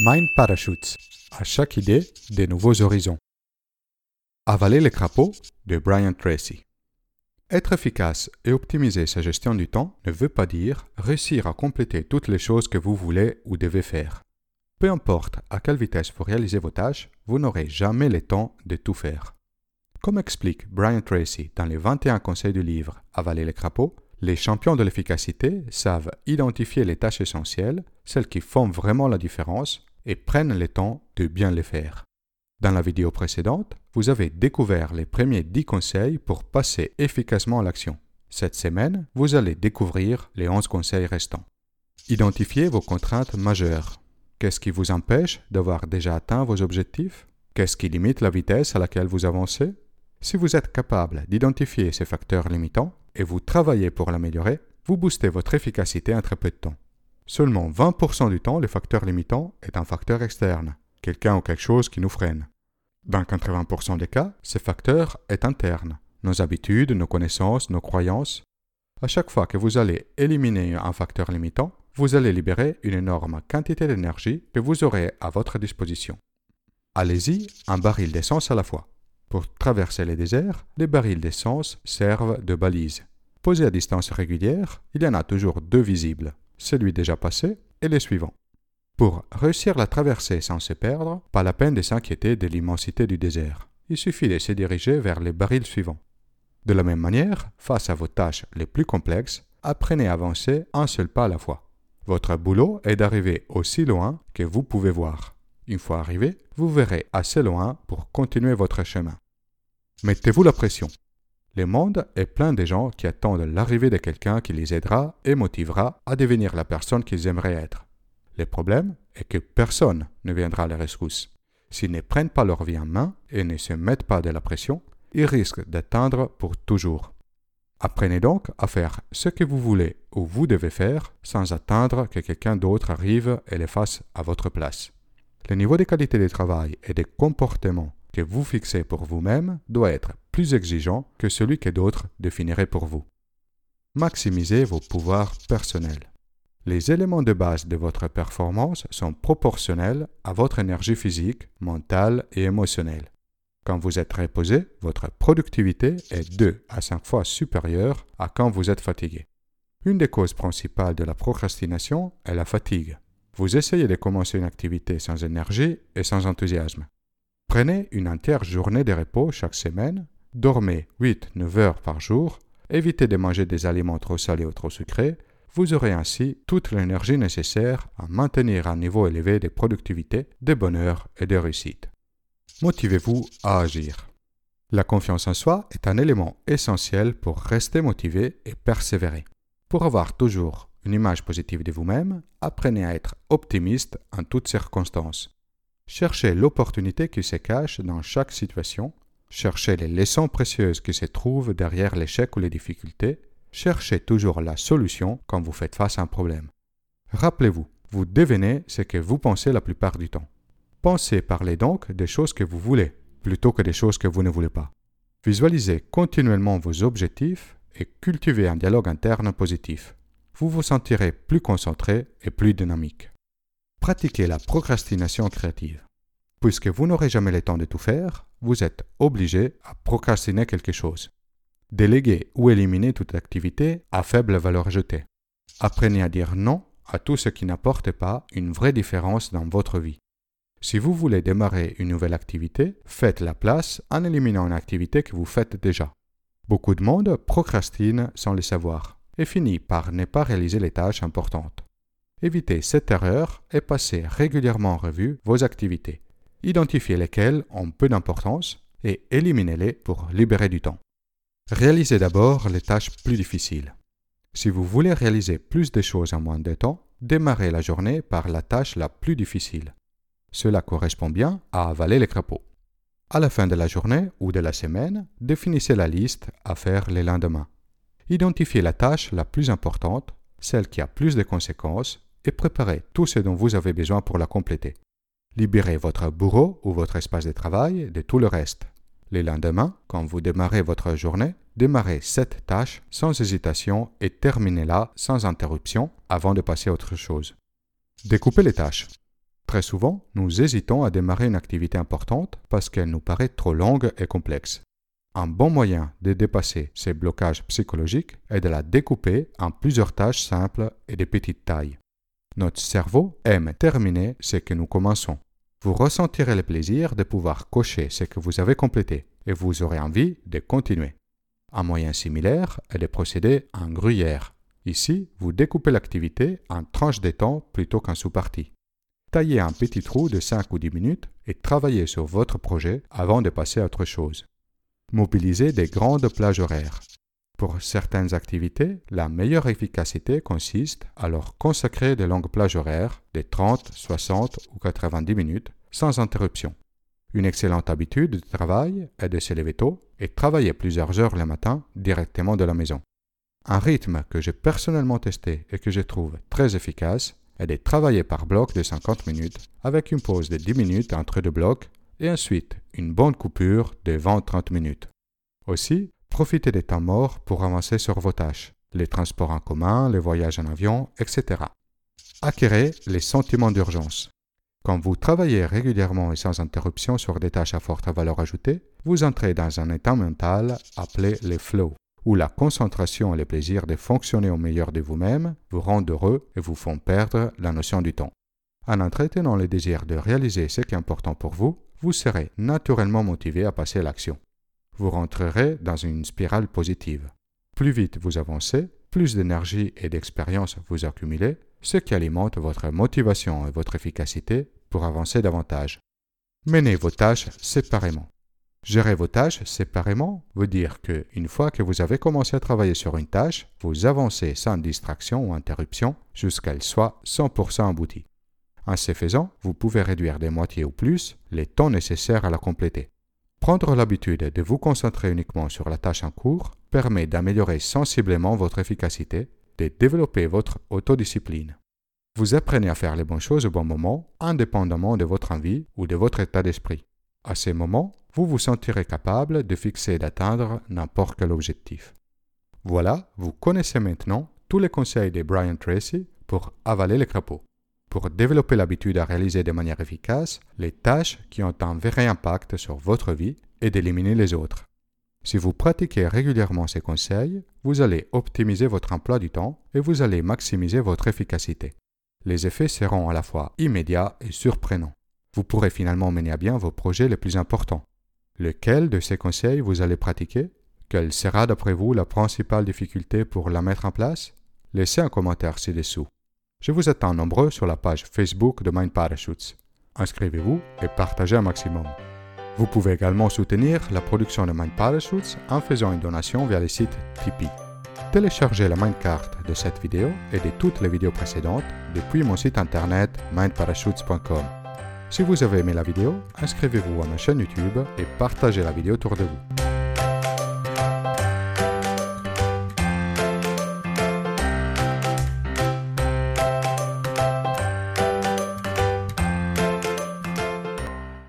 Mind Parachutes. À chaque idée, des nouveaux horizons. Avaler les crapauds de Brian Tracy. Être efficace et optimiser sa gestion du temps ne veut pas dire réussir à compléter toutes les choses que vous voulez ou devez faire. Peu importe à quelle vitesse vous réalisez vos tâches, vous n'aurez jamais le temps de tout faire. Comme explique Brian Tracy dans les 21 conseils du livre Avaler les crapauds, les champions de l'efficacité savent identifier les tâches essentielles, celles qui font vraiment la différence, et prennent le temps de bien les faire. Dans la vidéo précédente, vous avez découvert les premiers 10 conseils pour passer efficacement à l'action. Cette semaine, vous allez découvrir les 11 conseils restants. Identifiez vos contraintes majeures. Qu'est-ce qui vous empêche d'avoir déjà atteint vos objectifs? Qu'est-ce qui limite la vitesse à laquelle vous avancez? Si vous êtes capable d'identifier ces facteurs limitants et vous travaillez pour l'améliorer, vous boostez votre efficacité en très peu de temps. Seulement 20% du temps, le facteur limitant est un facteur externe, quelqu'un ou quelque chose qui nous freine. Dans 80% des cas, ce facteur est interne, nos habitudes, nos connaissances, nos croyances. À chaque fois que vous allez éliminer un facteur limitant, vous allez libérer une énorme quantité d'énergie que vous aurez à votre disposition. Allez-y, un baril d'essence à la fois. Pour traverser les déserts, les barils d'essence servent de balises. Posés à distance régulière, il y en a toujours deux visibles, celui déjà passé et les suivants. Pour réussir la traversée sans se perdre, pas la peine de s'inquiéter de l'immensité du désert. Il suffit de se diriger vers les barils suivants. De la même manière, face à vos tâches les plus complexes, apprenez à avancer un seul pas à la fois. Votre boulot est d'arriver aussi loin que vous pouvez voir. Une fois arrivé, vous verrez assez loin pour continuer votre chemin. Mettez-vous la pression. Le monde est plein de gens qui attendent l'arrivée de quelqu'un qui les aidera et motivera à devenir la personne qu'ils aimeraient être. Le problème est que personne ne viendra à leur rescousse. S'ils ne prennent pas leur vie en main et ne se mettent pas de la pression, ils risquent d'atteindre pour toujours. Apprenez donc à faire ce que vous voulez ou vous devez faire sans attendre que quelqu'un d'autre arrive et le fasse à votre place. Le niveau de qualité de travail et de comportement que vous fixez pour vous-même doit être exigeant que celui que d'autres définiraient pour vous. Maximisez vos pouvoirs personnels. Les éléments de base de votre performance sont proportionnels à votre énergie physique, mentale et émotionnelle. Quand vous êtes reposé, votre productivité est 2 à 5 fois supérieure à quand vous êtes fatigué. Une des causes principales de la procrastination est la fatigue. Vous essayez de commencer une activité sans énergie et sans enthousiasme. Prenez une entière journée de repos chaque semaine, dormez 8-9 heures par jour, évitez de manger des aliments trop salés ou trop sucrés, vous aurez ainsi toute l'énergie nécessaire à maintenir un niveau élevé de productivité, de bonheur et de réussite. Motivez-vous à agir. La confiance en soi est un élément essentiel pour rester motivé et persévérer. Pour avoir toujours une image positive de vous-même, apprenez à être optimiste en toutes circonstances. Cherchez l'opportunité qui se cache dans chaque situation. Cherchez les leçons précieuses qui se trouvent derrière l'échec ou les difficultés. Cherchez toujours la solution quand vous faites face à un problème. Rappelez-vous, vous devenez ce que vous pensez la plupart du temps. Pensez, parlez donc des choses que vous voulez, plutôt que des choses que vous ne voulez pas. Visualisez continuellement vos objectifs et cultivez un dialogue interne positif. Vous vous sentirez plus concentré et plus dynamique. Pratiquez la procrastination créative. Puisque vous n'aurez jamais le temps de tout faire, vous êtes obligé à procrastiner quelque chose. Déléguez ou éliminez toute activité à faible valeur ajoutée. Apprenez à dire non à tout ce qui n'apporte pas une vraie différence dans votre vie. Si vous voulez démarrer une nouvelle activité, faites la place en éliminant une activité que vous faites déjà. Beaucoup de monde procrastine sans le savoir et finit par ne pas réaliser les tâches importantes. Évitez cette erreur et passez régulièrement en revue vos activités. Identifiez lesquelles ont peu d'importance et éliminez-les pour libérer du temps. Réalisez d'abord les tâches plus difficiles. Si vous voulez réaliser plus de choses en moins de temps, démarrez la journée par la tâche la plus difficile. Cela correspond bien à avaler les crapauds. À la fin de la journée ou de la semaine, définissez la liste à faire les lendemains. Identifiez la tâche la plus importante, celle qui a plus de conséquences et préparez tout ce dont vous avez besoin pour la compléter. Libérez votre bureau ou votre espace de travail de tout le reste. Le lendemain, quand vous démarrez votre journée, démarrez cette tâche sans hésitation et terminez-la sans interruption avant de passer à autre chose. Découpez les tâches. Très souvent, nous hésitons à démarrer une activité importante parce qu'elle nous paraît trop longue et complexe. Un bon moyen de dépasser ces blocages psychologiques est de la découper en plusieurs tâches simples et de petite taille. Notre cerveau aime terminer ce que nous commençons. Vous ressentirez le plaisir de pouvoir cocher ce que vous avez complété et vous aurez envie de continuer. Un moyen similaire est de procéder en gruyère. Ici, vous découpez l'activité en tranches de temps plutôt qu'en sous-parties. Taillez un petit trou de 5 ou 10 minutes et travaillez sur votre projet avant de passer à autre chose. Mobilisez des grandes plages horaires. Pour certaines activités, la meilleure efficacité consiste à leur consacrer de longues plages horaires de 30, 60 ou 90 minutes sans interruption. Une excellente habitude de travail est de se lever tôt et travailler plusieurs heures le matin directement de la maison. Un rythme que j'ai personnellement testé et que je trouve très efficace est de travailler par bloc de 50 minutes avec une pause de 10 minutes entre deux blocs et ensuite une bonne coupure de 20-30 minutes. Aussi, profitez des temps morts pour avancer sur vos tâches, les transports en commun, les voyages en avion, etc. Acquérez les sentiments d'urgence. Quand vous travaillez régulièrement et sans interruption sur des tâches à forte valeur ajoutée, vous entrez dans un état mental appelé le flow, où la concentration et le plaisir de fonctionner au meilleur de vous-même vous rendent heureux et vous font perdre la notion du temps. En entretenant le désir de réaliser ce qui est important pour vous, vous serez naturellement motivé à passer à l'action. Vous rentrerez dans une spirale positive. Plus vite vous avancez, plus d'énergie et d'expérience vous accumulez, ce qui alimente votre motivation et votre efficacité pour avancer davantage. Menez vos tâches séparément. Gérer vos tâches séparément veut dire que, une fois que vous avez commencé à travailler sur une tâche, vous avancez sans distraction ou interruption jusqu'à qu'elle soit 100% aboutie. En ce faisant, vous pouvez réduire de moitié ou plus les temps nécessaires à la compléter. Prendre l'habitude de vous concentrer uniquement sur la tâche en cours permet d'améliorer sensiblement votre efficacité, de développer votre autodiscipline. Vous apprenez à faire les bonnes choses au bon moment, indépendamment de votre envie ou de votre état d'esprit. À ces moments, vous vous sentirez capable de fixer et d'atteindre n'importe quel objectif. Voilà, vous connaissez maintenant tous les conseils de Brian Tracy pour avaler les crapauds. Pour développer l'habitude à réaliser de manière efficace les tâches qui ont un vrai impact sur votre vie et d'éliminer les autres. Si vous pratiquez régulièrement ces conseils, vous allez optimiser votre emploi du temps et vous allez maximiser votre efficacité les effets seront à la fois immédiats et surprenants. Vous pourrez finalement mener à bien vos projets les plus importants. Lequel de ces conseils vous allez pratiquer? Quelle sera d'après vous la principale difficulté pour la mettre en place? Laissez un commentaire ci-dessous. Je vous attends nombreux sur la page Facebook de Mind Parachutes. Inscrivez-vous et partagez un maximum. Vous pouvez également soutenir la production de Mind Parachutes en faisant une donation via le site Tipeee. Téléchargez la Mindcard de cette vidéo et de toutes les vidéos précédentes depuis mon site internet mindparachutes.com. Si vous avez aimé la vidéo, inscrivez-vous à ma chaîne YouTube et partagez la vidéo autour de vous.